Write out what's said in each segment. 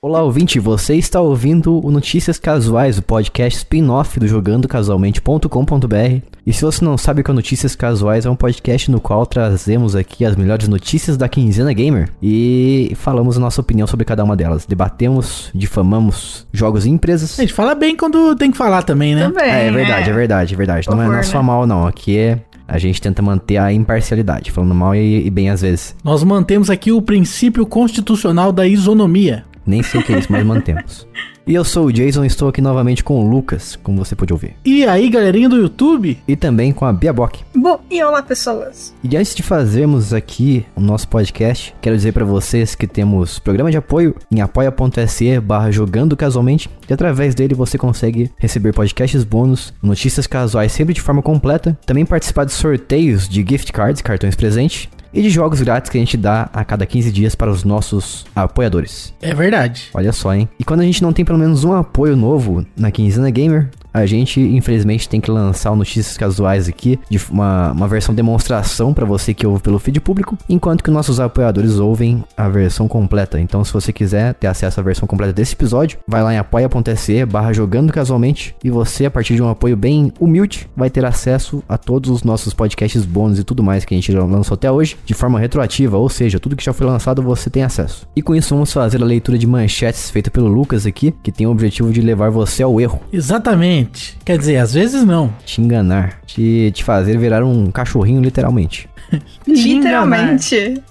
Olá, ouvinte, você está ouvindo o Notícias Casuais, o podcast spin-off do jogandocasualmente.com.br. E se você não sabe o que é Notícias Casuais, é um podcast no qual trazemos aqui as melhores notícias da quinzena gamer e falamos a nossa opinião sobre cada uma delas. Debatemos, difamamos jogos e empresas. A gente fala bem quando tem que falar também, né? Também. É, é verdade, é verdade, é verdade. Não é, não é só né? mal, não. Aqui é. A gente tenta manter a imparcialidade, falando mal e, e bem às vezes. Nós mantemos aqui o princípio constitucional da isonomia. Nem sei o que é isso, mas mantemos. E eu sou o Jason, estou aqui novamente com o Lucas, como você pôde ouvir. E aí, galerinha do YouTube? E também com a Bia Bock. Bom, e olá, pessoas. E antes de fazermos aqui o nosso podcast, quero dizer para vocês que temos programa de apoio em apoia.se barra jogando casualmente e através dele você consegue receber podcasts bônus, notícias casuais sempre de forma completa, também participar de sorteios de gift cards, cartões presente, e de jogos grátis que a gente dá a cada 15 dias para os nossos apoiadores. É verdade. Olha só, hein? E quando a gente não tem pelo menos um apoio novo na Quinzena Gamer, a gente infelizmente tem que lançar Notícias Casuais aqui, de uma, uma versão demonstração para você que ouve pelo feed público, enquanto que nossos apoiadores ouvem a versão completa. Então, se você quiser ter acesso à versão completa desse episódio, vai lá em apoia.se barra jogando casualmente e você, a partir de um apoio bem humilde, vai ter acesso a todos os nossos podcasts bônus e tudo mais que a gente lançou até hoje, de forma retroativa, ou seja, tudo que já foi lançado você tem acesso. E com isso vamos fazer a leitura de manchetes feita pelo Lucas aqui, que tem o objetivo de levar você ao erro. Exatamente. Quer dizer, às vezes não. Te enganar, te, te fazer virar um cachorrinho literalmente. Literalmente.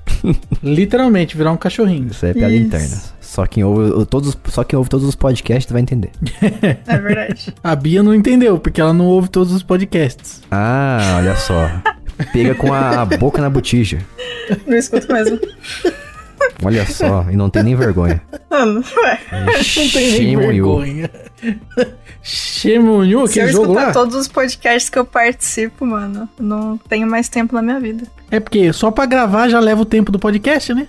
Literalmente, virar um cachorrinho. Isso é piada Isso. interna. Só quem, ouve, todos, só quem ouve todos os podcasts vai entender. É verdade. A Bia não entendeu, porque ela não ouve todos os podcasts. Ah, olha só. Pega com a boca na botija. Não escuto mesmo. Olha só, e não tem nem vergonha. Mano, ué. Não tem nem vergonha. On you, Se eu jogo escutar lá. todos os podcasts que eu participo, mano, eu não tenho mais tempo na minha vida. É porque só pra gravar já leva o tempo do podcast, né?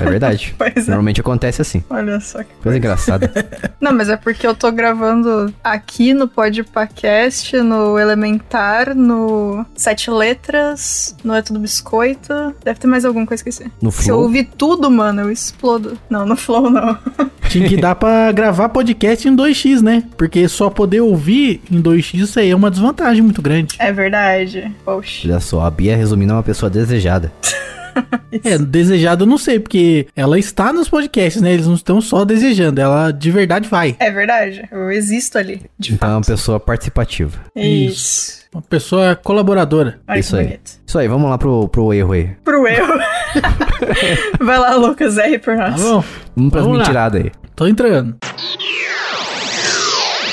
É verdade. Pois é. Normalmente acontece assim. Olha só que Coisa engraçada. Não, mas é porque eu tô gravando aqui no Podpacast, no Elementar, no Sete Letras, no É Tudo Biscoito. Deve ter mais algum que eu esqueci. No Se eu Flow. ouvir tudo, mano, eu explodo. Não, no Flow não. Tinha que dar pra gravar podcast em 2x, né? Porque só poder ouvir em 2x isso aí é uma desvantagem muito grande. É verdade. Poxa. Olha só, a Bia resumindo é uma pessoa desejada. É, desejado eu não sei, porque ela está nos podcasts, né? Eles não estão só desejando, ela de verdade vai. É verdade. Eu existo ali. De Então é uma fato. pessoa participativa. Isso. Uma pessoa colaboradora. Olha Isso aí. bonito. Isso aí, vamos lá pro, pro erro aí. Pro erro. Vai lá, Lucas, R por Tá nós. bom? Vamos pras Vamos mentiradas aí. Tô entrando.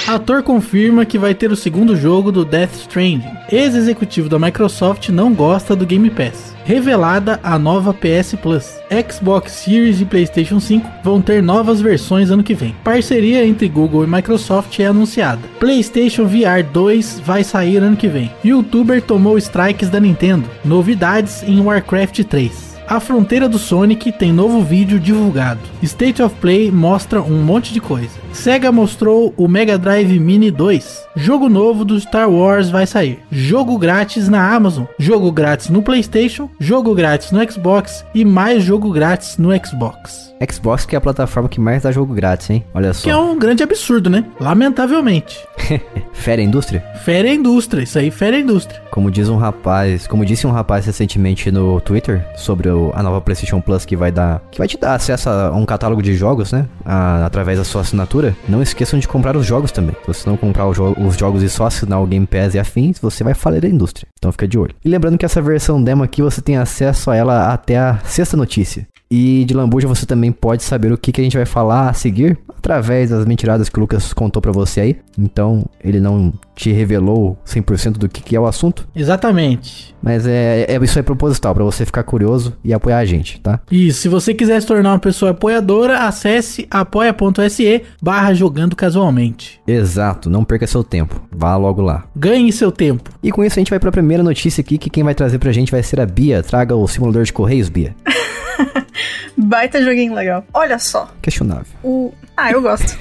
Ator confirma que vai ter o segundo jogo do Death Stranding. Ex-executivo da Microsoft não gosta do Game Pass. Revelada a nova PS Plus. Xbox Series e PlayStation 5 vão ter novas versões ano que vem. Parceria entre Google e Microsoft é anunciada. PlayStation VR 2 vai sair ano que vem. YouTuber tomou strikes da Nintendo. Novidades em Warcraft 3. A fronteira do Sonic tem novo vídeo divulgado. State of Play mostra um monte de coisa. Sega mostrou o Mega Drive Mini 2. Jogo novo do Star Wars vai sair. Jogo grátis na Amazon. Jogo grátis no PlayStation. Jogo grátis no Xbox. E mais jogo grátis no Xbox. Xbox que é a plataforma que mais dá jogo grátis, hein? Olha só. Que é um grande absurdo, né? Lamentavelmente. Fera a indústria? Fere a indústria. Isso aí fere a indústria. Como diz um rapaz, como disse um rapaz recentemente no Twitter sobre o- a nova PlayStation Plus que vai dar, que vai te dar acesso a um catálogo de jogos, né? A- através da sua assinatura. Não esqueçam de comprar os jogos também. Se você não comprar jo- os jogos e só assinar o Game Pass e afins, você vai falir a indústria. Então fica de olho. E lembrando que essa versão demo aqui você tem acesso a ela até a sexta notícia. E de Lambuja você também pode saber o que, que a gente vai falar a seguir através das mentiradas que o Lucas contou pra você aí. Então, ele não te revelou 100% do que, que é o assunto, Exatamente. mas é, é isso é proposital pra você ficar curioso e apoiar a gente, tá? E se você quiser se tornar uma pessoa apoiadora, acesse apoia.se barra jogando casualmente. Exato, não perca seu tempo. Vá logo lá. Ganhe seu tempo. E com isso a gente vai pra primeira notícia aqui, que quem vai trazer pra gente vai ser a Bia. Traga o simulador de correios, Bia. Baita joguinho legal. Olha só. Questionável. O. Ah, eu gosto.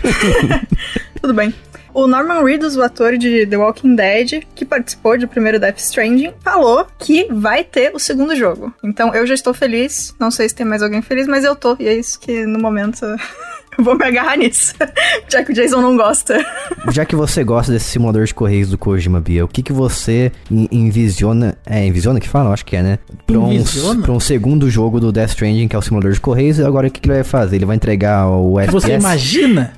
Tudo bem. O Norman Reedus, o ator de The Walking Dead, que participou do primeiro Death Stranding, falou que vai ter o segundo jogo. Então eu já estou feliz. Não sei se tem mais alguém feliz, mas eu tô. E é isso que no momento Vou me agarrar nisso. Já que o Jason não gosta. Já que você gosta desse simulador de correios do Kojima, Bia, o que que você en- envisiona... É, envisiona que fala? Eu Acho que é, né? Pra um, Envisiona? pra um segundo jogo do Death Stranding, que é o simulador de correios, e agora o que que ele vai fazer? Ele vai entregar o FPS? Você imagina?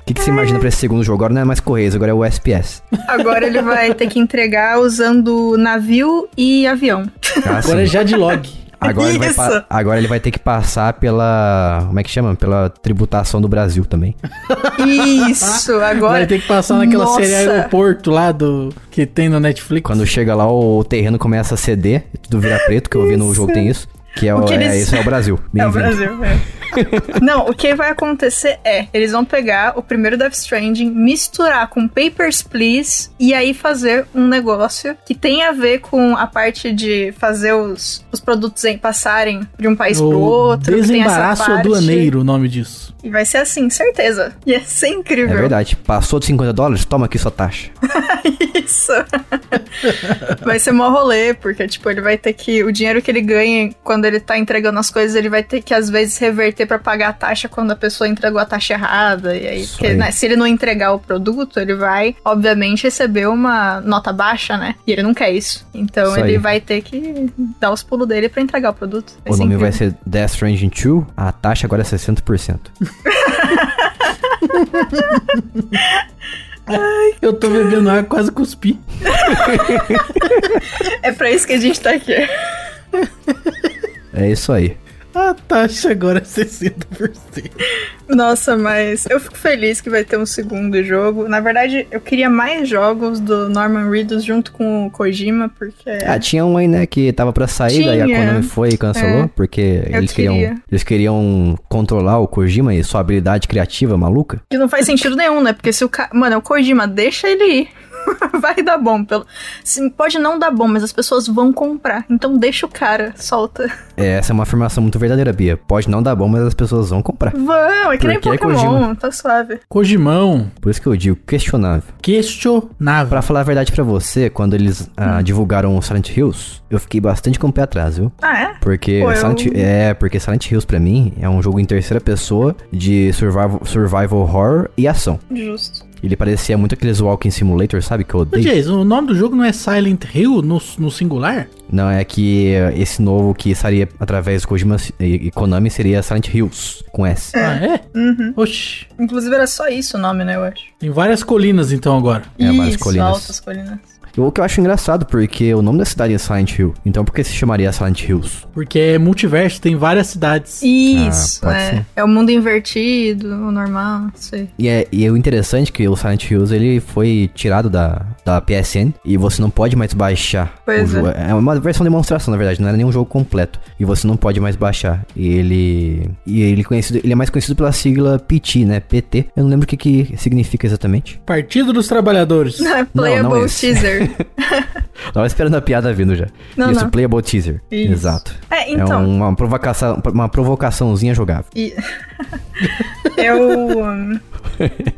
O que que você imagina pra esse segundo jogo? Agora não é mais correios, agora é o SPS. Agora ele vai ter que entregar usando navio e avião. Ah, Agora é já de log. Agora ele, vai agora ele vai ter que passar pela. Como é que chama? Pela tributação do Brasil também. Isso, agora. Vai ter que passar naquela Nossa. série aeroporto lá do que tem no Netflix. Quando chega lá, o terreno começa a ceder, e tudo vira preto, que eu vi no jogo tem isso. Que é o, que é, eles- isso é o Brasil. É o. Brasil, é. Não, o que vai acontecer é, eles vão pegar o primeiro Death Stranding, misturar com Papers, Please, e aí fazer um negócio que tem a ver com a parte de fazer os, os produtos em, passarem de um país pro o outro. tem essa desembaraço aduaneiro, o nome disso. E vai ser assim, certeza. Ia ser É incrível. verdade. Passou de 50 dólares? Toma aqui sua taxa. Isso. vai ser mó rolê, porque, tipo, ele vai ter que. O dinheiro que ele ganha quando ele tá entregando as coisas, ele vai ter que, às vezes, reverter pra pagar a taxa quando a pessoa entregou a taxa errada. E aí, porque, aí. né, se ele não entregar o produto, ele vai, obviamente, receber uma nota baixa, né? E ele não quer isso. Então Isso ele aí. vai ter que dar os pulos dele pra entregar o produto. o nome vai incrível. ser Death Stranding 2. A taxa agora é 60%. Eu tô bebendo água, quase cuspi. É pra isso que a gente tá aqui. É isso aí. A taxa agora é 60%. Nossa, mas eu fico feliz que vai ter um segundo jogo. Na verdade, eu queria mais jogos do Norman Reedus junto com o Kojima, porque. Ah, tinha um aí, né, que tava pra sair, daí a Tinha. Konami foi e cancelou, É. porque Eu eles queriam, queria. eles queriam controlar o Kojima e sua habilidade criativa maluca. Que não faz sentido nenhum, né? Porque se o cara. Mano, é o Kojima, deixa ele ir. Vai dar bom. Pelo... Sim, pode não dar bom, mas as pessoas vão comprar. Então deixa o cara, solta. É, Essa é uma afirmação muito verdadeira, Bia. Pode não dar bom, mas as pessoas vão comprar. Vão, é que nem Porque é Pokémon, Kojima. tá suave. Cojimão, Por isso que eu digo questionável. questionável. Pra falar a verdade pra você, quando eles ah, divulgaram o Silent Hills, eu fiquei bastante com o pé atrás, viu? Ah, é? Porque Pô, eu- Silent, é, porque Silent Hills pra mim é um jogo em terceira pessoa de survival, survival horror e ação. Justo. Ele parecia muito aqueles walking simulator, sabe que eu Ô, odeio. Jason, o nome do jogo não é Silent Hill no, no singular? Não é que esse novo que estaria através do Kojima e Konami seria Silent Hills com S. Ah, é? Uhum. Oxi. Inclusive era só isso o nome, né, eu acho. Tem várias colinas então agora. É, várias isso, colinas. altas colinas. O que eu acho engraçado, porque o nome da cidade é Silent Hill. Então por que se chamaria Silent Hills? Porque é multiverso, tem várias cidades. Isso, Ah, pode é. ser. É o mundo invertido, o normal, não sei. E é, e é o interessante que o Silent Hills ele foi tirado da, da PSN e você não pode mais baixar. Pois o jogo. É uma versão de demonstração, na verdade, não era nenhum jogo completo. E você não pode mais baixar. E ele. E ele, é conhecido, ele é mais conhecido pela sigla PT, né? PT. Eu não lembro o que, que significa exatamente. Partido dos Trabalhadores. Playable não esse. teaser. Tava esperando a piada vindo já. Não, Isso, não. Playable Teaser. Isso. Exato. É, então. É uma, provocação, uma provocaçãozinha jogável. E- eu.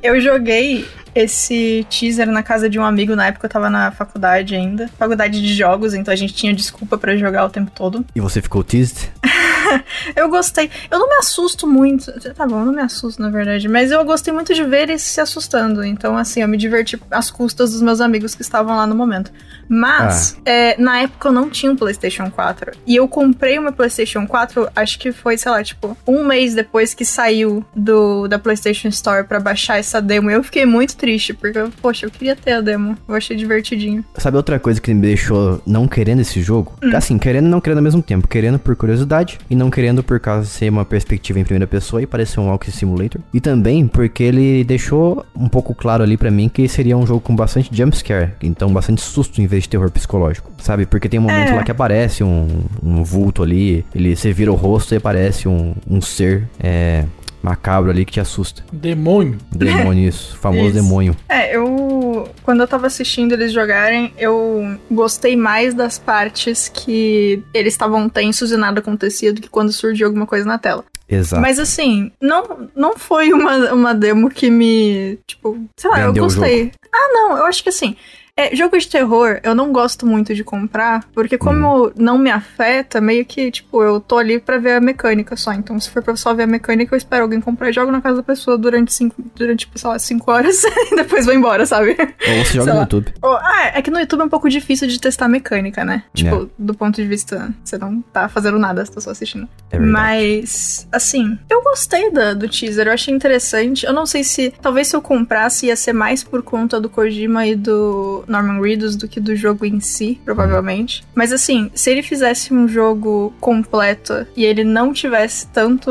Eu joguei esse teaser na casa de um amigo na época eu tava na faculdade ainda. Faculdade de jogos, então a gente tinha desculpa pra jogar o tempo todo. E você ficou teased? Eu gostei. Eu não me assusto muito. Tá bom, eu não me assusto, na verdade. Mas eu gostei muito de ver eles se assustando. Então, assim, eu me diverti às custas dos meus amigos que estavam lá no momento. Mas, é, na época eu não tinha um PlayStation 4. E eu comprei uma PlayStation 4, acho que foi, sei lá, tipo, um mês depois que saiu do, da PlayStation Store pra baixar essa demo. E eu fiquei muito triste, porque, poxa, eu queria ter a demo. Eu achei divertidinho. Sabe outra coisa que me deixou não querendo esse jogo? Hum. Assim, querendo e não querendo ao mesmo tempo. Querendo por curiosidade e não querendo por causa de ser uma perspectiva em primeira pessoa e parecer um Walking Simulator. E também porque ele deixou um pouco claro ali pra mim que seria um jogo com bastante jumpscare. Então, bastante susto em vez de terror psicológico. Sabe? Porque tem um momento É. lá que aparece um, um vulto ali. Ele, você vira o rosto e aparece um, um ser é, macabro ali que te assusta. Demônio. Demônio, isso. Famoso Isso. demônio. É, eu. Quando eu tava assistindo eles jogarem, eu gostei mais das partes que eles estavam tensos e nada acontecia do que quando surgiu alguma coisa na tela. Exato. Mas assim, não, não foi uma, uma demo que me. Tipo, sei lá, Vendeu eu gostei. Ah, não, eu acho que assim. É, jogo de terror, eu não gosto muito de comprar, porque como não me afeta, meio que, tipo, eu tô ali pra ver a mecânica só. Então, se for pra só ver a mecânica, eu espero alguém comprar e jogo na casa da pessoa durante cinco, durante, sei lá, cinco horas e depois vou embora, sabe? Ou você joga no. YouTube. Oh, ah, é que no YouTube é um pouco difícil de testar a mecânica, né? Tipo, É. do ponto de vista, você não tá fazendo nada, você tá só assistindo. É. Mas, assim, eu gostei da, do teaser, eu achei interessante. Eu não sei se, talvez se eu comprasse ia ser mais por conta do Kojima e do Norman Reedus do que do jogo em si, provavelmente. Mas, assim, se ele fizesse um jogo completo e ele não tivesse tanto,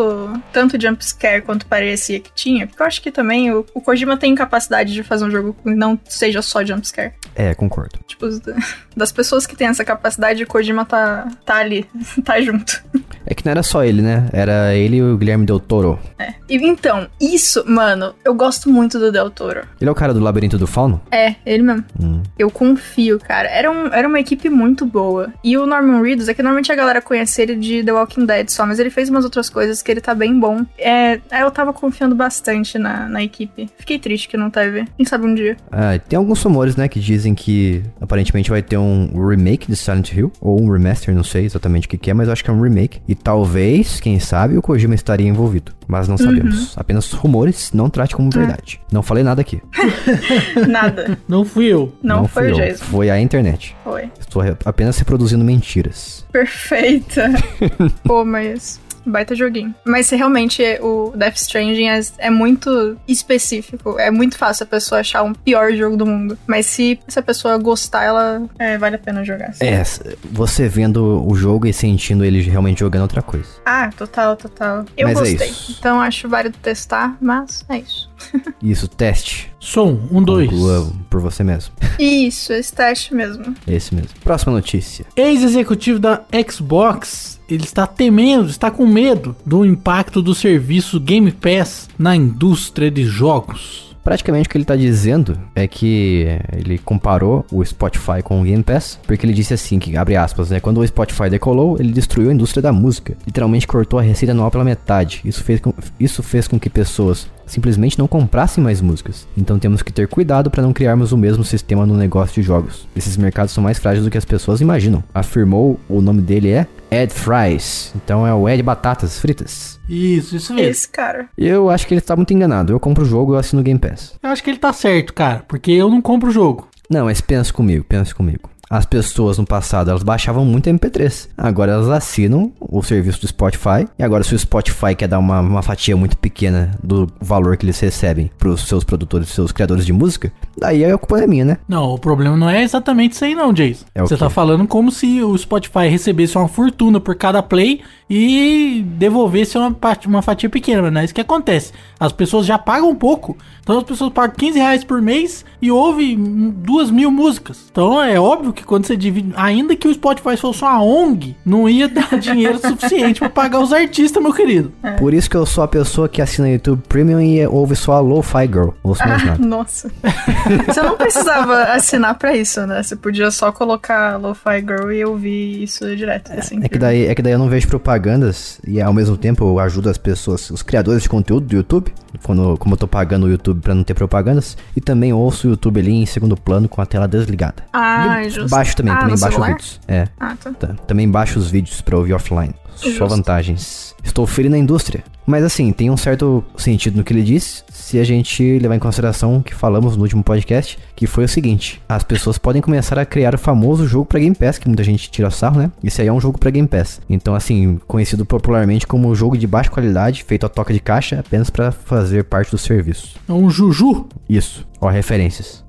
tanto jumpscare quanto parecia que tinha, porque eu acho que também o, o Kojima tem capacidade de fazer um jogo que não seja só jumpscare. É, concordo. Tipo, das pessoas que têm essa capacidade, o Kojima tá, tá ali, tá junto. É que não era só ele, né? Era ele e o Guilherme Del Toro. É. E então, isso, mano, eu gosto muito do Del Toro. Ele é o cara do Labirinto do Fauno? É, ele mesmo. Hum. Eu confio, cara. Era, um, era uma equipe muito boa. E o Norman Reedus, é que normalmente a galera conhece ele de The Walking Dead só, mas ele fez umas outras coisas que ele tá bem bom. É, eu tava confiando bastante na, na equipe. Fiquei triste que não teve. Quem sabe um dia. Ah, tem alguns rumores, né, que dizem que aparentemente vai ter um remake de Silent Hill, ou um remaster, não sei exatamente o que, que é, mas eu acho que é um remake. E talvez, quem sabe, o Kojima estaria envolvido. Mas não sabemos. Apenas rumores, não trate como verdade. Não falei nada aqui. Nada. Não fui eu. Não, foi fui o eu, Jason. Foi a internet. Foi. Estou apenas reproduzindo mentiras. Perfeita. Pô, mas. Baita joguinho. Mas se realmente o Death Stranding é, é muito específico. É muito fácil a pessoa achar um pior jogo do mundo. Mas se essa pessoa gostar, ela. É, vale a pena jogar. sim. É, você vendo o jogo e sentindo ele realmente jogando é outra coisa. Ah, total, total. Eu Mas é gostei. isso. então acho válido testar, mas é isso. Isso, teste. Som, um, dois. Conclua por você mesmo. Isso, esse teste mesmo. Esse mesmo. Próxima notícia. Ex-executivo da Xbox, ele está temendo, está com medo do impacto do serviço Game Pass na indústria de jogos. Praticamente o que ele tá dizendo é que ele comparou o Spotify com o Game Pass, porque ele disse assim, que abre aspas, né, quando o Spotify decolou, ele destruiu a indústria da música, literalmente cortou a receita anual pela metade. Isso fez com, isso fez com que pessoas simplesmente não comprassem mais músicas. Então temos que ter cuidado para não criarmos o mesmo sistema no negócio de jogos. Esses mercados são mais frágeis do que as pessoas imaginam. Afirmou, o nome dele é Ed Fries. Então é o Ed Batatas Fritas. Isso, isso mesmo. Esse cara. Eu acho que ele tá muito enganado. Eu compro o jogo e eu assino o Game Pass. Eu acho que ele tá certo, cara, porque eu não compro o jogo. Não, mas pensa comigo, pensa comigo. As pessoas no passado, elas baixavam muito MP3. Agora elas assinam o serviço do Spotify. E agora se o Spotify quer dar uma, uma fatia muito pequena do valor que eles recebem pros seus produtores, seus criadores de música, daí a culpa é minha, né? Não, o problema não é exatamente isso aí não, Jason. É Você quê? tá falando como se o Spotify recebesse uma fortuna por cada play e devolvesse uma, parte- uma fatia pequena, mas não é isso que acontece. As pessoas já pagam pouco, então as pessoas pagam 15 reais por mês e ouvem duas mil músicas. Então é óbvio que quando você divide, ainda que o Spotify fosse uma ONG, não ia dar dinheiro suficiente pra pagar os artistas, meu querido. Por isso que eu sou a pessoa que assina YouTube Premium e ouve só a Lo-Fi Girl. Ouço mais Ah, nada. nossa. Você não precisava assinar pra isso, né? Você podia só colocar Lo-Fi Girl e ouvir isso direto. Assim, É que, daí, é que daí eu não vejo propagandas e ao mesmo tempo eu ajudo as pessoas, os criadores de conteúdo do YouTube, quando, como eu tô pagando o YouTube pra não ter propagandas, e também ouço o YouTube ali em segundo plano com a tela desligada. Ah, E justo. Baixo também, Ah, também baixo celular? vídeos. É, Ah, tá. tá. também baixo os vídeos pra ouvir offline. Só vantagens. Estou ferindo a indústria. Mas assim, tem um certo sentido no que ele disse, se a gente levar em consideração o que falamos no último podcast, que foi o seguinte: as pessoas podem começar a criar o famoso jogo pra Game Pass, que muita gente tira sarro, né? Esse aí é um jogo pra Game Pass. Então, assim, conhecido popularmente como jogo de baixa qualidade, feito a toca de caixa apenas pra fazer parte do serviço. É um juju. Isso, ó, referências.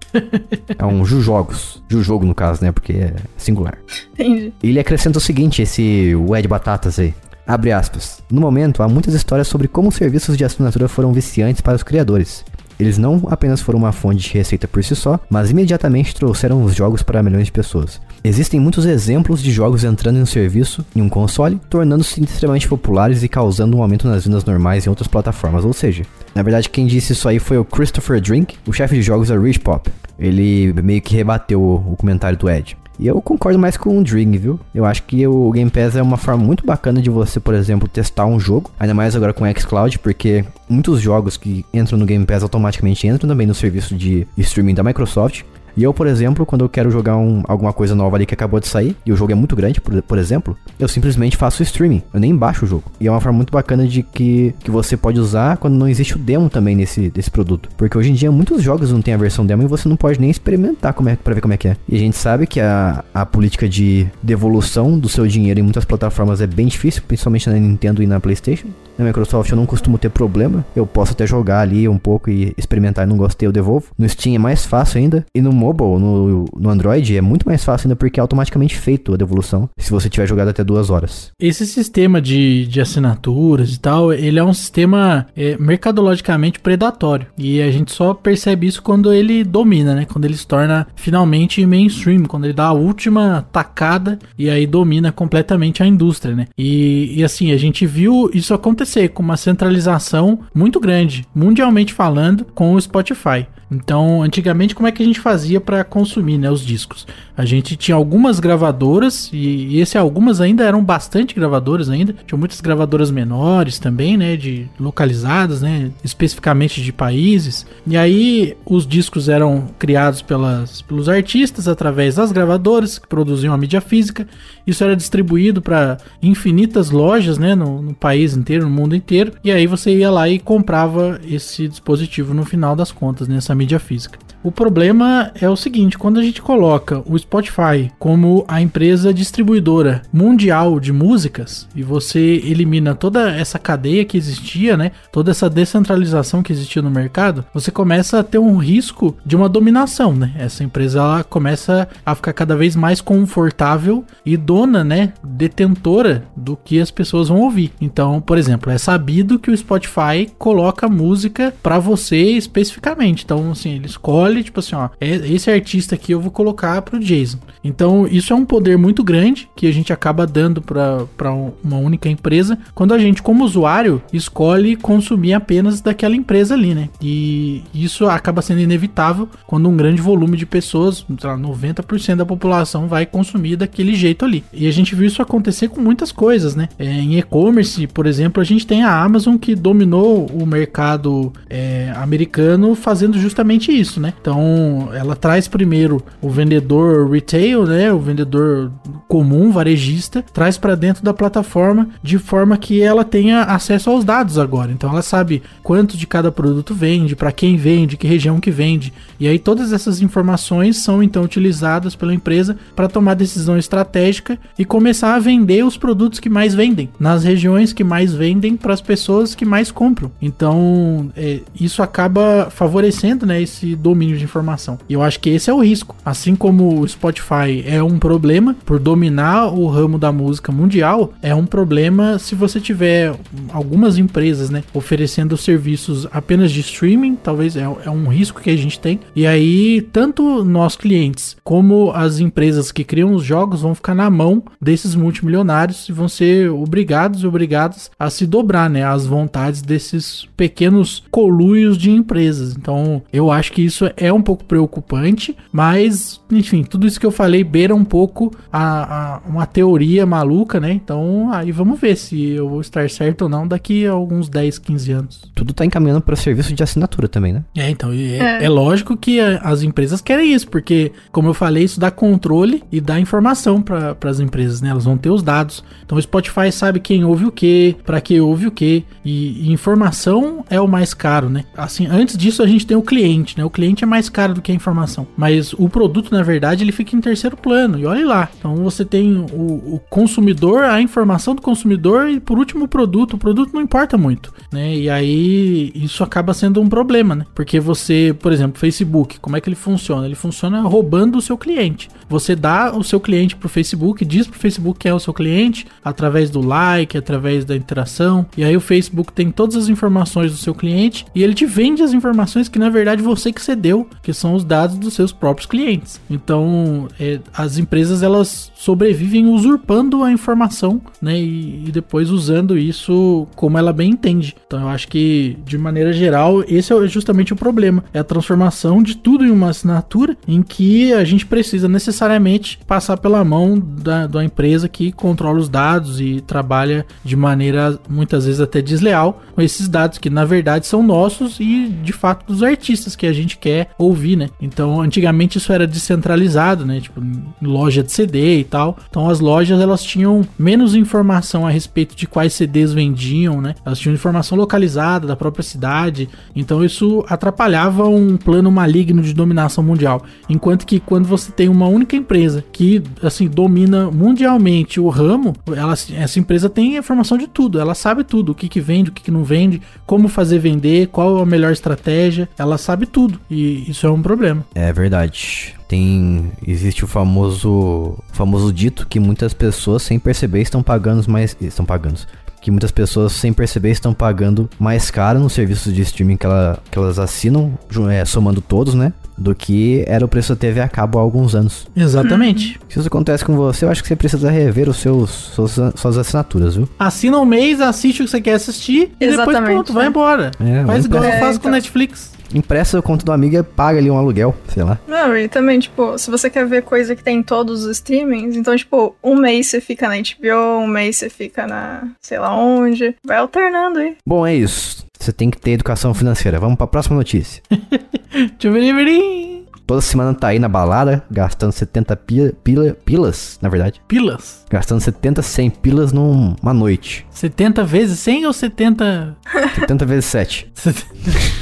É um Jujogos. Jujogo, no caso, né? Porque é singular. Entendi. Ele acrescenta o seguinte, esse Ed Batatas aí. Abre aspas. No momento, há muitas histórias sobre como os serviços de assinatura foram viciantes para os criadores. Eles não apenas foram uma fonte de receita por si só, mas imediatamente trouxeram os jogos para milhões de pessoas. Existem muitos exemplos de jogos entrando em um serviço, em um console, tornando-se extremamente populares e causando um aumento nas vendas normais em outras plataformas. Ou seja, na verdade, quem disse isso aí foi o Christopher Drink, o chefe de jogos da Rich Pop. Ele meio que rebateu o, o comentário do Ed. E eu concordo mais com o Drink, viu? Eu acho que o Game Pass é uma forma muito bacana de você, por exemplo, testar um jogo, ainda mais agora com o xCloud, porque muitos jogos que entram no Game Pass automaticamente entram também no serviço de streaming da Microsoft. E eu, por exemplo, quando eu quero jogar um, alguma coisa nova ali que acabou de sair, e o jogo é muito grande, por, por exemplo, eu simplesmente faço streaming. Eu nem baixo o jogo. E é uma forma muito bacana de que, que você pode usar quando não existe o demo também nesse desse produto. Porque hoje em dia muitos jogos não tem a versão demo e você não pode nem experimentar como é, pra ver como é que é. E a gente sabe que a, a política de devolução do seu dinheiro em muitas plataformas é bem difícil, principalmente na Nintendo e na PlayStation. Na Microsoft eu não costumo ter problema. Eu posso até jogar ali um pouco e experimentar e não gostei, eu devolvo. No Steam é mais fácil ainda. E no mobile, no, no Android, é muito mais fácil ainda porque é automaticamente feito a devolução. Se você tiver jogado até duas horas. Esse sistema de, de assinaturas e tal, ele é um sistema é, mercadologicamente predatório. E a gente só percebe isso quando ele domina, né? Quando ele se torna finalmente mainstream, quando ele dá a última tacada e aí domina completamente a indústria, né? E, e assim, a gente viu isso acontecer com uma centralização muito grande, mundialmente falando, com o Spotify. Então, antigamente, como é que a gente fazia para consumir né, os discos? A gente tinha algumas gravadoras, e, e esse algumas ainda eram bastante gravadoras ainda. Tinha muitas gravadoras menores também, né? De localizadas, né? Especificamente de países. E aí os discos eram criados pelas, pelos artistas através das gravadoras que produziam a mídia física. Isso era distribuído para infinitas lojas, né? No, no país inteiro, no mundo inteiro. E aí você ia lá e comprava esse dispositivo no final das contas, nessa mídia física. O problema é o seguinte: quando a gente coloca o Spotify como a empresa distribuidora mundial de músicas e você elimina toda essa cadeia que existia, né? Toda essa descentralização que existia no mercado, você começa a ter um risco de uma dominação, né? Essa empresa ela começa a ficar cada vez mais confortável e dona, né? Detentora do que as pessoas vão ouvir. Então, por exemplo, é sabido que o Spotify coloca música para você especificamente. Então, assim, ele escolhe, tipo assim, ó, é, esse artista aqui eu vou colocar pro Jason. Então, isso é um poder muito grande que a gente acaba dando para uma única empresa quando a gente, como usuário, escolhe consumir apenas daquela empresa ali, né? E isso acaba sendo inevitável quando um grande volume de pessoas, sei lá, 90% da população vai consumir daquele jeito ali. E a gente viu isso acontecer com muitas coisas, né? É, em e-commerce, por exemplo, a gente tem a Amazon que dominou o mercado é, americano fazendo justamente isso, né? Então, ela traz primeiro o vendedor retail, né? O vendedor comum, varejista, traz para dentro da plataforma de forma que ela tenha acesso aos dados agora. Então, ela sabe quanto de cada produto vende, para quem vende, que região que vende. E aí todas essas informações são então utilizadas pela empresa para tomar decisão estratégica e começar a vender os produtos que mais vendem nas regiões que mais vendem para as pessoas que mais compram. Então, é, isso acaba favorecendo, né, esse domínio de informação. E eu acho que esse é o risco. Assim como o Spotify é um problema por dominar o ramo da música mundial, é um problema se você tiver algumas empresas, né, oferecendo serviços apenas de streaming, talvez é, é um risco que a gente tem. E aí, tanto nós clientes como as empresas que criam os jogos vão ficar na mão desses multimilionários e vão ser obrigados e obrigados a se dobrar, né, às vontades desses pequenos colúios de empresas. Então, eu acho que isso é um pouco preocupante, mas, enfim, tudo isso que eu falei beira um pouco a, a uma teoria maluca, né? Então, aí vamos ver se eu vou estar certo ou não daqui a alguns 10, 15 anos. Tudo tá encaminhando para serviço de assinatura também, né? É, então, é, é. é lógico que a, as empresas querem isso, porque, como eu falei, isso dá controle e dá informação para as empresas, né? Elas vão ter os dados. Então, o Spotify sabe quem ouve o que, para que ouve o que, e, e informação é o mais caro, né? Assim, antes disso a gente tem o cliente, né? O cliente é mais caro do que a informação, mas o produto, na verdade, ele fica em terceiro plano. E olhe lá. Então, você tem o, o consumidor, a informação do consumidor e, por último, o produto. O produto não importa muito, né? E aí isso acaba sendo um problema, né? Porque você, por exemplo, Facebook, como é que ele funciona? Ele funciona roubando o seu cliente. Você dá o seu cliente pro Facebook, diz pro Facebook que é o seu cliente, através do like, através da interação. E aí o Facebook tem todas as informações do seu cliente e ele te vende as informações que na verdade você que cedeu, que são os dados dos seus próprios clientes. Então, é, as empresas elas sobrevivem usurpando a informação, né? E, e, depois usando isso como ela bem entende. Então, eu acho que de maneira geral esse é justamente o problema, é a transformação de tudo em uma assinatura em que a gente precisa necessariamente passar pela mão da, da empresa que controla os dados e trabalha de maneira muitas vezes até desleal com esses dados que na verdade são nossos e de fato dos artistas que a gente quer ouvir, né? Então, antigamente isso era descentralizado, né? Tipo, loja de CD e tal. Então, as lojas elas tinham menos informação a respeito de quais CDs vendiam, né? Elas tinham informação localizada da própria cidade. Então, isso atrapalhava um plano maligno de dominação mundial. Enquanto que quando você tem uma única empresa que, assim, domina mundialmente o ramo, ela, essa empresa tem informação de tudo. Ela sabe tudo, o que, que vende, o que, que não vende, como fazer vender, qual a melhor estratégia. Ela sabe tudo. E isso é um problema. É verdade. Tem. Existe o famoso. famoso dito que muitas pessoas, sem perceber, estão pagando mais. Estão pagando. Que muitas pessoas, sem perceber, estão pagando mais caro nos serviços de streaming que, ela, que elas assinam, é, somando todos, né? Do que era o preço da TV a cabo há alguns anos. Exatamente. Se isso acontece com você, eu acho que você precisa rever os seus, suas, suas assinaturas, viu? Assina um mês, assiste o que você quer assistir e depois Exatamente, pronto, vai é. embora. É, Faz igual eu É, faço com então. Netflix. Empresta a conta do amigo e paga ali um aluguel, sei lá. Não, e também, tipo, se você quer ver coisa que tem em todos os streamings, então, tipo, um mês você fica na HBO, um mês você fica na sei lá onde. Vai alternando aí. Bom, é isso. Você tem que ter educação financeira. Vamos pra próxima notícia. Tchuvirivirim. Toda semana tá aí na balada, gastando 70 pila, pila- pilas, na verdade. Pilas. Gastando 70, 100 pilas numa noite. 70 vezes 100 ou 70? 70 vezes 7.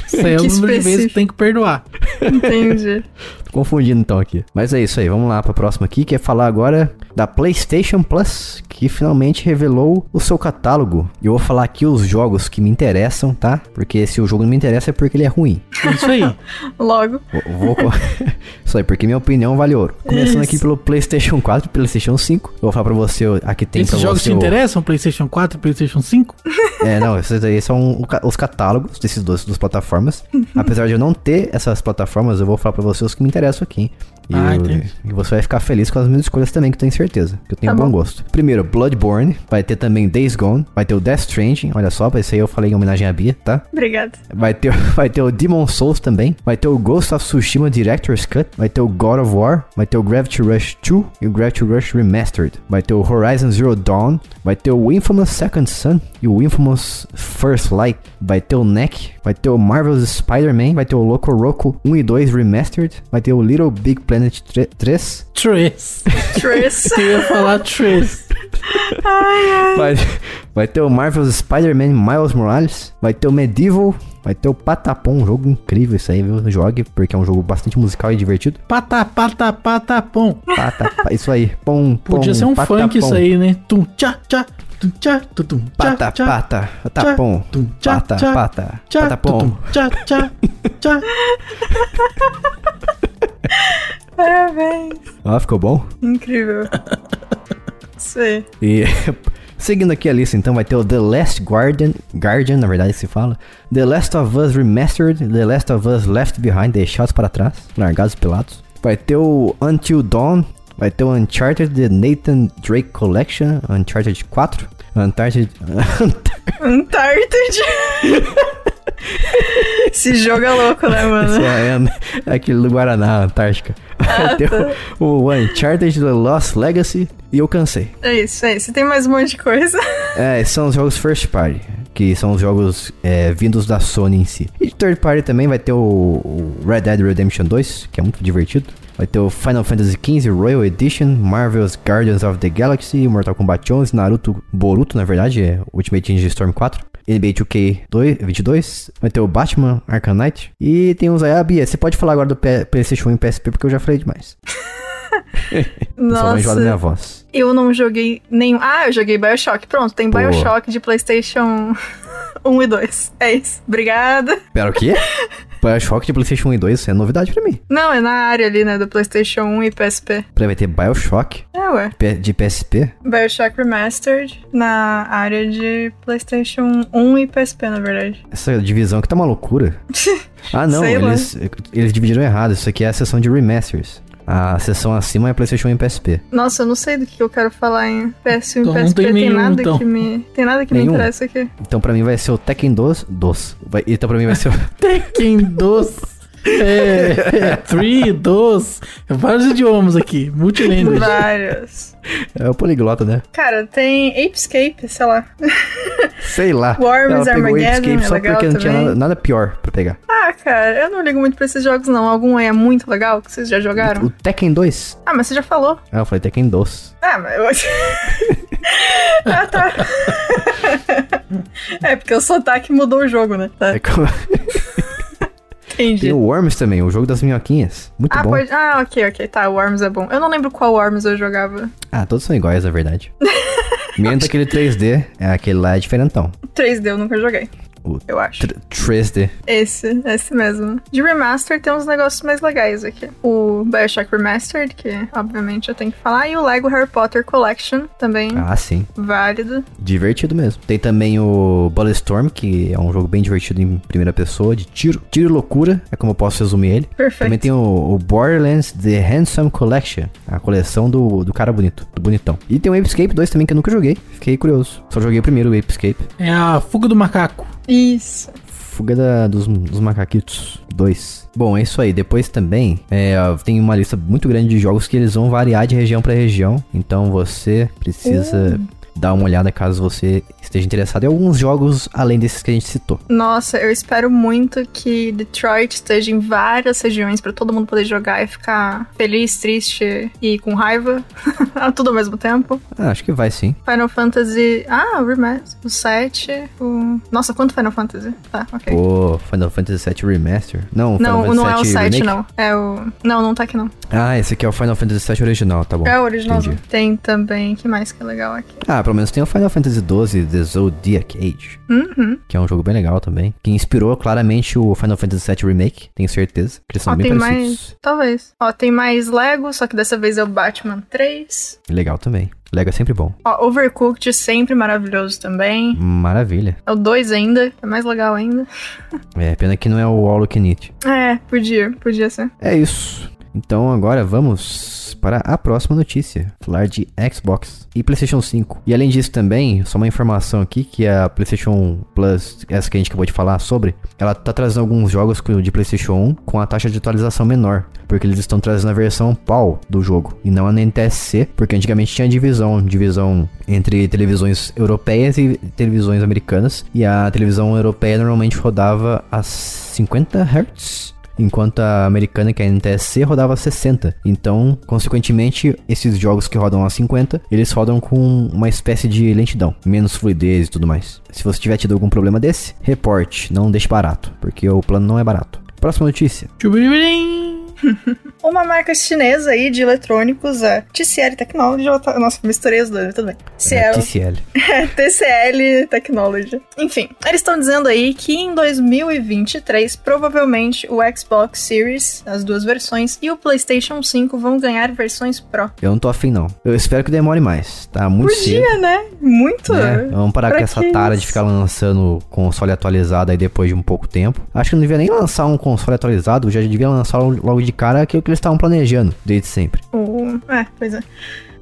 Isso aí é o Que número de vezes que tem que perdoar. Entendi. Confundindo então aqui. Mas é isso aí, vamos lá pra próxima aqui, que é falar agora da PlayStation Plus, que finalmente revelou o seu catálogo. E eu vou falar aqui os jogos que me interessam, tá? Porque se o jogo não me interessa é porque ele é ruim. É Isso aí. Logo. Vou, vou Isso aí, porque minha opinião vale ouro. Começando aqui Isso. pelo PlayStation 4 e PlayStation 5. Eu vou falar pra você, aqui tem Esses pra jogos você. te o- interessam? PlayStation 4 PlayStation 5? É, não, esses aí são ca- os catálogos desses dois duas plataformas. Apesar de eu não ter essas plataformas, eu vou falar pra você os que me interessam aqui. E, Ah, eu- e você vai ficar feliz com as minhas escolhas também, que eu tenho certeza. Que eu tenho Tá bom bom. gosto. Primeiro, Bloodborne. Vai ter também Days Gone. Vai ter o Death Stranding. Olha só, esse aí eu falei em homenagem à Bia, tá? Obrigada. Vai ter, vai ter o Demon Souls também. Vai ter o Ghost of Tsushima Director's Cut. Vai ter o God of War. Vai ter o Gravity Rush 2 e o Gravity Rush Remastered. Vai ter o Horizon Zero Dawn. Vai ter o Infamous Second Son e o Infamous First Light. Vai ter o Neck. Vai ter o Marvel's Spider-Man. Vai ter o Loco Roco 1 e 2 Remastered. Vai ter o Little Big Planet 3. Tres. Trace. Eu ia falar Tres. Vai, vai ter o Marvel's Spider-Man Miles Morales. Vai ter o Medieval. Vai ter o Patapon, um jogo incrível isso aí, viu? Jogue, porque é um jogo bastante musical e divertido. Pata, pata, patapom. Pata, pa- isso aí. Pom, pom, Podia ser um patapom. funk isso aí, né? Tum, tchá, tchá. Pata, pata, patapom. tum, tchá, Pata, pata, patapom. Parabéns. Ó, ficou bom? Incrível. Aí. E seguindo aqui a lista, então, vai ter o The Last Guardian, Guardian, na verdade se fala. The Last of Us Remastered, The Last of Us Left Behind, deixados para trás, largados pelados. Vai ter o Until Dawn, vai ter o Uncharted The Nathan Drake Collection, Uncharted 4, Uncharted... Uncharted. Esse jogo é louco, né, mano? é, é aquele do Guaraná, Antártica. Vai ter o, Uncharted The Lost Legacy e eu cansei. É isso, é isso. Tem mais um monte de coisa. É, são os jogos first party, que são os jogos é, vindos da Sony em si. E de third party também vai ter o, o Red Dead Redemption 2, que é muito divertido. Vai ter o Final Fantasy XV Royal Edition, Marvel's Guardians of the Galaxy, Mortal Kombat 11, Naruto Boruto, na verdade, é Ultimate Ninja Storm 4. NBA 2K 2, 22, vai ter o Batman Arkham Knight e tem uns aí, ah, Bia, você pode falar agora do P- PlayStation 1 e PSP porque eu já falei demais. Da minha Nossa, voz. eu não joguei nenhum. Ah, eu joguei Bioshock. Pronto, tem Pô. Bioshock de PlayStation 1 e 2. É isso. Obrigada. Pera, o quê? Bioshock de PlayStation 1 e 2 é novidade pra mim. Não, é na área ali, né, do PlayStation 1 e PSP. Peraí, Vai ter Bioshock É, ué. De PSP? Bioshock Remastered na área de PlayStation 1 e PSP, na verdade. Essa divisão aqui tá uma loucura. Ah, não, eles, eles dividiram errado. Isso aqui é a seção de remasters. A seção acima é PlayStation 1 e PSP. Nossa, eu não sei do que eu quero falar em PS1 Então e não PSP. tem nenhum, nada então. que me. Tem nada que Nenhum? me interessa aqui. Então pra mim vai ser o Tekken 2. 2. Vai, então pra mim vai ser o. Tekken 2. É, é, 3, 2. Vários idiomas aqui. Multilanguage. Vários. É o poliglota, né? Cara, tem Apescape, sei lá. Sei lá. Worms Ela pegou o Armageddon Escape é só legal porque não tinha nada, nada pior pra pegar. Ah, cara, eu não ligo muito pra esses jogos, não. Algum aí é muito legal que vocês já jogaram? O Tekken 2. Ah, mas você já falou. Ah, eu falei Tekken 2. Ah, mas eu. ah, tá. é, porque o sotaque mudou o jogo, né? Tá, É como- entendi. Tem o Worms também, o jogo das minhoquinhas. Muito Ah, bom. pode... ah, ok, ok. Tá, o Worms é bom. Eu não lembro qual Worms eu jogava. Ah, todos são iguais, na verdade. Menos aquele 3D, é aquele lá é diferentão. 3D eu nunca joguei, O eu acho. tr- 3D. Esse, esse mesmo. De remaster tem uns negócios mais legais aqui. O Bioshock Remastered, que obviamente eu tenho que falar, e o Lego Harry Potter Collection, também Ah, sim. válido. Divertido mesmo. Tem também o Bulletstorm, que é um jogo bem divertido em primeira pessoa, de tiro. Tiro e loucura, é como eu posso resumir ele. Perfeito. Também tem o, o Borderlands The Handsome Collection, a coleção do, do cara bonito, do bonitão. E tem o Apescape 2 também, que eu nunca joguei. Fiquei curioso. Só joguei o primeiro, o Apescape. É a fuga do macaco. Isso. Fuga da- dos, dos Macaquitos 2. Bom, é isso aí. Depois também é, tem uma lista muito grande de jogos que eles vão variar de região pra região. Então você precisa dar uma olhada caso você esteja interessado em alguns jogos além desses que a gente citou. Nossa, eu espero muito que Detroit esteja em várias regiões pra todo mundo poder jogar e ficar feliz, triste e com raiva. Tudo ao mesmo tempo. Ah, acho que vai sim. Final Fantasy. Ah, o Remaster. O 7. O... Nossa, quanto Final Fantasy? Tá, ok. Pô, Final Fantasy VII Remaster? Não, Final não, Fantasy não é o VII 7, Remake? não. É o. Não, não tá aqui não. Ah, esse aqui é o Final Fantasy VII original, tá bom. É o original. Entendi. Tem também. que mais que é legal aqui? Ah, pelo menos tem o Final Fantasy XII The Zodiac Age, Uhum. que é um jogo bem legal também. Que inspirou claramente o Final Fantasy VII Remake, tenho certeza. Que eles são Ó, bem tem parecidos. mais. Talvez. Ó, tem mais Lego, só que dessa vez é o Batman 3. Legal também. Lego é sempre bom. Ó, Overcooked, sempre maravilhoso também. Maravilha. É o 2 ainda, é mais legal ainda. É, pena que não é o All You Can Eat. É, podia, podia ser. É isso. Então agora vamos para a próxima notícia. Falar de Xbox e PlayStation 5. E além disso também, só uma informação aqui que a PlayStation Plus, essa que a gente acabou de falar sobre, ela tá trazendo alguns jogos de PlayStation 1 com a taxa de atualização menor, porque eles estão trazendo a versão PAL do jogo e não a NTSC, porque antigamente tinha divisão, divisão entre televisões europeias e televisões americanas, e a televisão europeia normalmente rodava a 50 Hz enquanto a americana, que é a NTSC, rodava a 60. Então, consequentemente, esses jogos que rodam a 50, eles rodam com uma espécie de lentidão, menos fluidez e tudo mais. Se você tiver tido algum problema desse, reporte, não deixe barato, porque o plano não é barato. Próxima notícia. Tchubirim. Uma marca chinesa aí de eletrônicos, a TCL Technology. tá- Nossa, misturei os dois, tudo bem. É, CL, TCL. TCL Technology. Enfim, eles estão dizendo aí que em 2023, provavelmente o Xbox Series, as duas versões, e o PlayStation 5 vão ganhar versões Pro. Eu não tô afim, não. Eu espero que demore mais. Tá muito cedo. Podia, né? Muito. né? Vamos parar Pra com essa tara de isso? ficar lançando console atualizado aí depois de um pouco tempo. Acho que não devia nem lançar um console atualizado, já devia lançar logo de cara aquilo que eles estavam planejando desde sempre. O- É, pois é.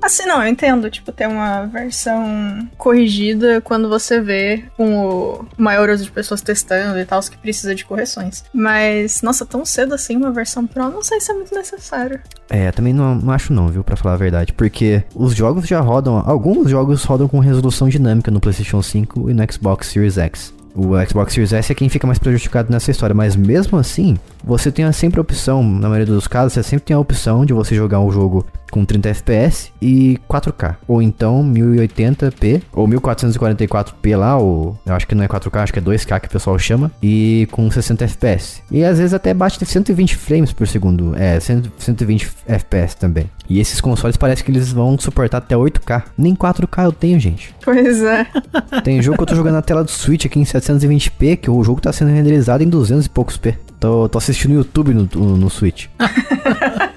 Assim, não, eu entendo, tipo, ter uma versão corrigida quando você vê com o maior uso de pessoas testando e tal, que precisa de correções. Mas, nossa, tão cedo assim uma versão Pro, não sei se é muito necessário. É, também não, não acho não, viu, pra falar a verdade. Porque os jogos já rodam, alguns jogos rodam com resolução dinâmica no PlayStation 5 e no Xbox Series X. O Xbox Series S é quem fica mais prejudicado nessa história, mas mesmo assim, você tem sempre a opção, na maioria dos casos, você sempre tem a opção de você jogar um jogo com 30 FPS e 4K, ou então 1080p ou 1444p lá, ou eu acho que não é 4K, acho que é 2K que o pessoal chama, e com 60 FPS. E às vezes até bate 120 frames por segundo, é, 100 120 FPS também. E esses consoles parece que eles vão suportar até 8K. Nem 4K eu tenho, gente. Pois é. Tem jogo que eu tô jogando na tela do Switch aqui em 720p, que o jogo tá sendo renderizado em 200 e poucos p. Tô, tô assistindo YouTube no, no, no Switch.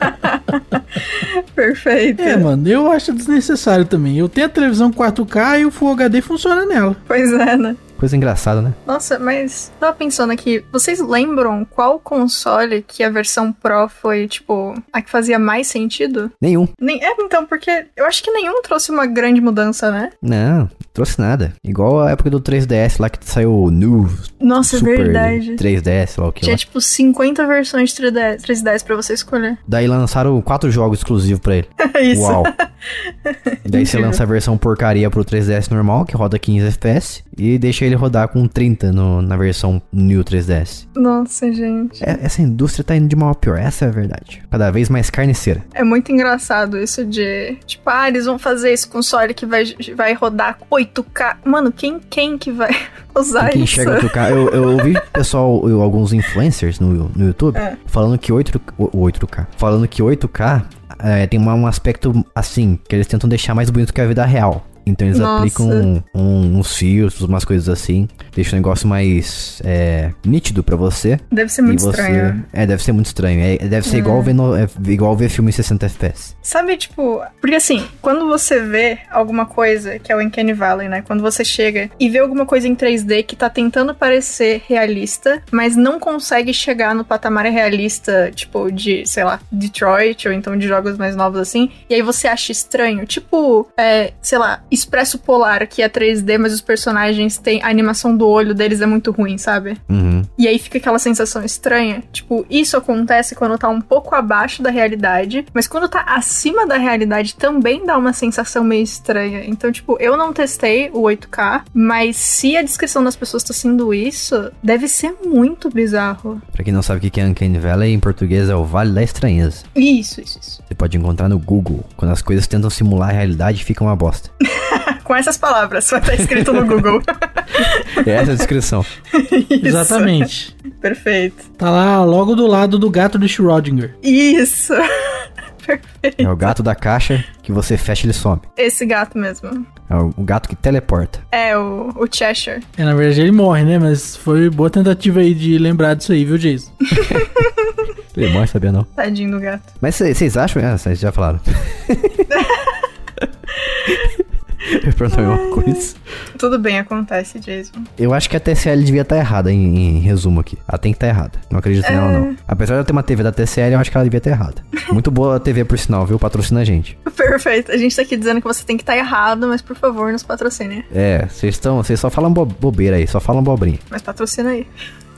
Perfeito. É, mano, eu acho desnecessário também. Eu tenho a televisão 4K e o Full HD funciona nela. Pois é, né? Coisa engraçada, né? Nossa, mas tava pensando aqui, vocês lembram qual console que a versão Pro foi, tipo, a que fazia mais sentido? Nenhum. Nem, é, então, porque eu acho que nenhum trouxe uma grande mudança, né? Não. Trouxe nada. Igual a época do 3DS lá que saiu o New Nossa, é Super verdade. 3DS, sei lá o que Tinha lá. tipo 50 versões de 3DS, 3DS pra você escolher. Daí lançaram quatro jogos exclusivos pra ele. É isso. Uau. E daí você lança a versão porcaria pro 3DS normal, que roda 15 FPS, e deixa ele rodar com 30 no- na versão New 3DS. Nossa, gente. É- essa indústria tá indo de mal a pior, essa é a verdade. Cada vez mais carniceira. É muito engraçado isso de. Tipo, ah, eles vão fazer esse console que vai, vai rodar 8K. Mano, quem, quem que vai usar Quem isso? enxerga 8K, eu, eu ouvi pessoal, eu- alguns influencers no, no YouTube, É. falando que 8, o- 8K, falando que 8K é, tem uma- um aspecto assim, que eles tentam deixar mais bonito que a vida real. Então eles Nossa. aplicam um- uns filtros, umas coisas assim, deixa o negócio mais é, nítido pra você. Deve ser muito você, estranho. É, deve ser muito estranho. É, deve ser igual, ver no- é, igual ver filme em 60 FPS. Sabe, tipo, porque assim, quando você vê alguma coisa, que é o Uncanny Valley, né? Quando você chega e vê alguma coisa em 3D que tá tentando parecer realista, mas não consegue chegar no patamar realista, tipo, de, sei lá, Detroit, ou então de jogos mais novos assim, e aí você acha estranho. Tipo, é, sei lá, Expresso Polar, que é 3D, mas os personagens têm. A animação do olho deles é muito ruim, sabe? Uhum. E aí fica aquela sensação estranha. Tipo, isso acontece quando tá um pouco abaixo da realidade, mas quando tá acima da realidade também dá uma sensação meio estranha. Então, tipo, eu não testei o 8K, mas se a descrição das pessoas tá sendo isso, deve ser muito bizarro. Pra quem não sabe o que é Uncanny Valley, em português é o Vale da Estranheza. Isso, isso, isso. Você pode encontrar no Google. Quando as coisas tentam simular a realidade, fica uma bosta. Com essas palavras, vai estar escrito no Google. É essa a descrição. Isso. Exatamente. Perfeito. Tá lá logo do lado do gato de Schrödinger. Isso. É o gato da caixa que você fecha e ele some. Esse gato mesmo. É o o gato que teleporta. É o, o Cheshire. É, na verdade ele morre, né? Mas foi boa tentativa aí de lembrar disso aí, viu, Jason? Ele morre, sabia não. Tadinho do gato. Mas vocês acham? Ah, vocês já falaram. Eu perguntei uma coisa. Tudo bem, acontece, Jason. Eu acho que a TCL devia estar errada em, em resumo aqui. Ela tem que estar errada. Não acredito nela, não. Apesar de eu ter uma TV da TCL, eu acho que ela devia estar errada. Muito boa a TV, por sinal, viu? Patrocina a gente. Perfeito. A gente tá aqui dizendo que você tem que estar errado, mas por favor, nos patrocine. É, vocês estão. Vocês só falam bo- bobeira aí, só falam bobrinha. Mas patrocina aí.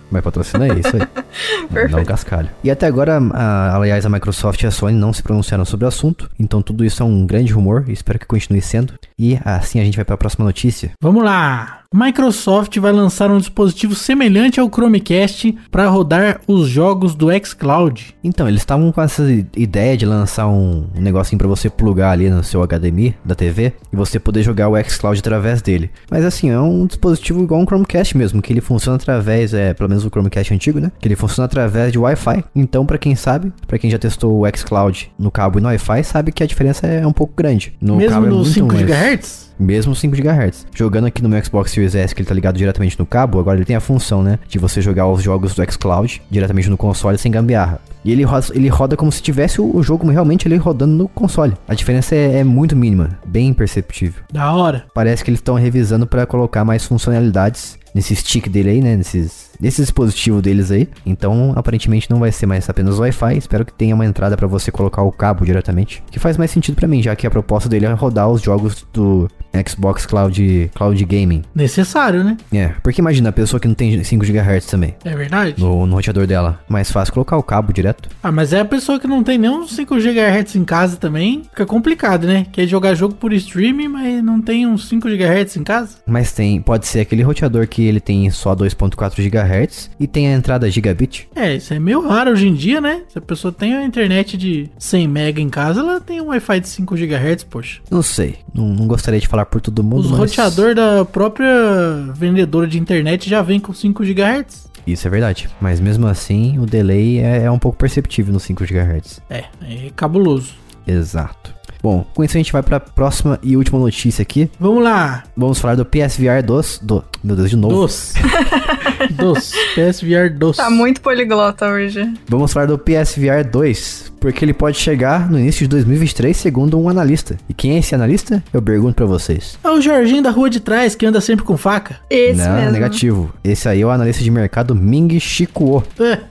Mas patrocina é isso aí. Perfeito. cascalho. E até agora, a- aliás, a Microsoft e a Sony não se pronunciaram sobre o assunto. Então tudo isso é um grande rumor espero que continue sendo. E assim a gente vai para a próxima notícia. Vamos lá! Microsoft vai lançar um dispositivo semelhante ao Chromecast para rodar os jogos do xCloud. Então, eles estavam com essa ideia de lançar um, negocinho pra você plugar ali no seu HDMI da TV e você poder jogar o xCloud através dele. Mas assim, é um dispositivo igual um Chromecast mesmo, que ele funciona através, é, pelo menos o Chromecast antigo, né? Que ele funciona através de Wi-Fi. Então, pra quem sabe, pra quem já testou o xCloud no cabo e no Wi-Fi, sabe que a diferença é um pouco grande. No Mesmo cabo é no muito 5 mais- GHz? Mesmo 5 GHz. Jogando aqui no meu Xbox Series S, que ele tá ligado diretamente no cabo, agora ele tem a função, né? De você jogar os jogos do xCloud diretamente no console sem gambiarra. E ele roda, ele roda como se tivesse o, jogo realmente ele rodando no console. A diferença é, é muito mínima, bem imperceptível. Da hora. Parece que eles estão revisando para colocar mais funcionalidades nesse stick dele aí, né? Nesses, nesse dispositivo deles aí. Então, aparentemente não vai ser mais apenas Wi-Fi. Espero que tenha uma entrada para você colocar o cabo diretamente. Que faz mais sentido para mim, já que a proposta dele é rodar os jogos do Xbox Cloud, Cloud Gaming. Necessário, né? É, porque imagina a pessoa que não tem 5 GHz também. É verdade? No, no roteador dela. Mais fácil colocar o cabo direto. Ah, mas é a pessoa que não tem nem uns 5 GHz em casa também. Fica complicado, né? Quer jogar jogo por streaming, mas não tem uns 5 GHz em casa? Mas tem, pode ser aquele roteador que ele tem só 2.4 GHz e tem a entrada gigabit. É, isso é meio raro hoje em dia, né? Se a pessoa tem a internet de 100 MB em casa, ela tem um Wi-Fi de 5 GHz, poxa. Não sei, não, não gostaria de falar por todo mundo, Os mas roteador da própria vendedora de internet já vem com 5 GHz. isso é verdade. Mas mesmo assim, o delay é, é um pouco perceptível no 5 GHz. É, é cabuloso. Exato. Bom, com isso a gente vai para a próxima e última notícia aqui. Vamos lá. Vamos falar do PSVR 2, do, meu Deus, de novo. Dos. dos. PSVR 2. Tá muito poliglota hoje. Vamos falar do PSVR 2, porque ele pode chegar no início de 2023, segundo um analista. E quem é esse analista? Eu pergunto pra vocês. É o Jorginho da rua de trás que anda sempre com faca. Esse Não, mesmo. negativo. Esse aí é o analista de mercado Ming Shikuo.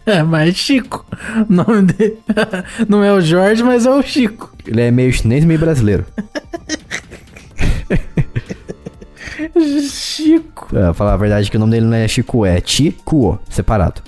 É, mas é Chico. O nome dele não é o Jorge, mas é o Chico. Ele é meio chinês e meio brasileiro. Chico. Pra falar a verdade que o nome dele não é Chico, é Chikuo, separado.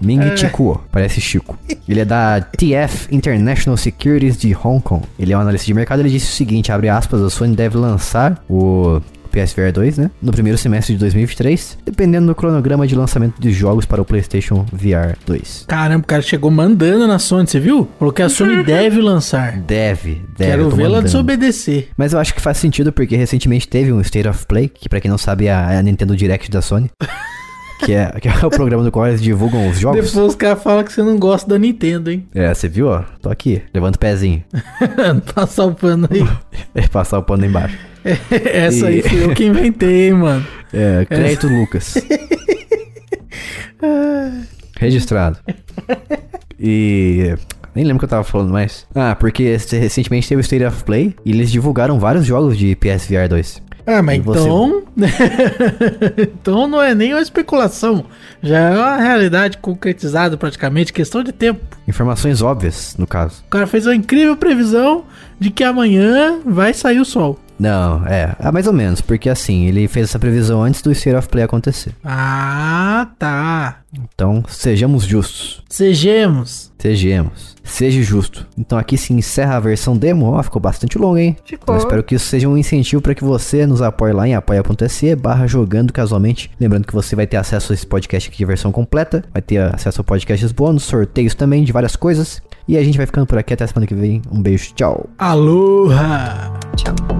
Ming Chikuo, parece Chico. Ele é da TF International Securities de Hong Kong. Ele é um analista de mercado, ele disse o seguinte, abre aspas, a Sony deve lançar o PSVR 2, né? No primeiro semestre de 2023, dependendo do cronograma de lançamento de jogos para o PlayStation VR 2. Caramba, o cara chegou mandando na Sony, você viu? Falou que a Sony deve lançar. Deve, deve. Quero vê-la desobedecer. Mas eu acho que faz sentido porque recentemente teve um State of Play, que pra quem não sabe é é a Nintendo Direct da Sony. que, é, que é o programa do qual eles divulgam os jogos. Depois os caras falam que você não gosta da Nintendo, hein? É, você viu, ó? Tô aqui, levanta o pezinho. Passar o pano aí. É passar o pano embaixo. Essa aí E- fui eu que inventei, hein, mano. É, crédito Lucas. Registrado. E. Nem lembro o que eu tava falando mais. Ah, porque recentemente teve o State of Play e eles divulgaram vários jogos de PSVR 2. Ah, mas então. então não é nem uma especulação. Já é uma realidade concretizada praticamente, questão de tempo. Informações óbvias, no caso. O cara fez uma incrível previsão de que amanhã vai sair o sol. Não, é, é mais ou menos, porque assim, ele fez essa previsão antes do State of Play acontecer. Ah, tá. Então, sejamos justos. Sejamos. Sejamos. Seja justo. Então aqui se encerra a versão demo. Ó, ficou bastante longa, hein? Ficou. Então espero que isso seja um incentivo para que você nos apoie lá em apoia.se barra jogando casualmente. Lembrando que você vai ter acesso a esse podcast aqui de versão completa. Vai ter acesso a podcasts bônus, sorteios também de várias coisas. E a gente vai ficando por aqui até a semana que vem. Um beijo, tchau. Aloha! Tchau.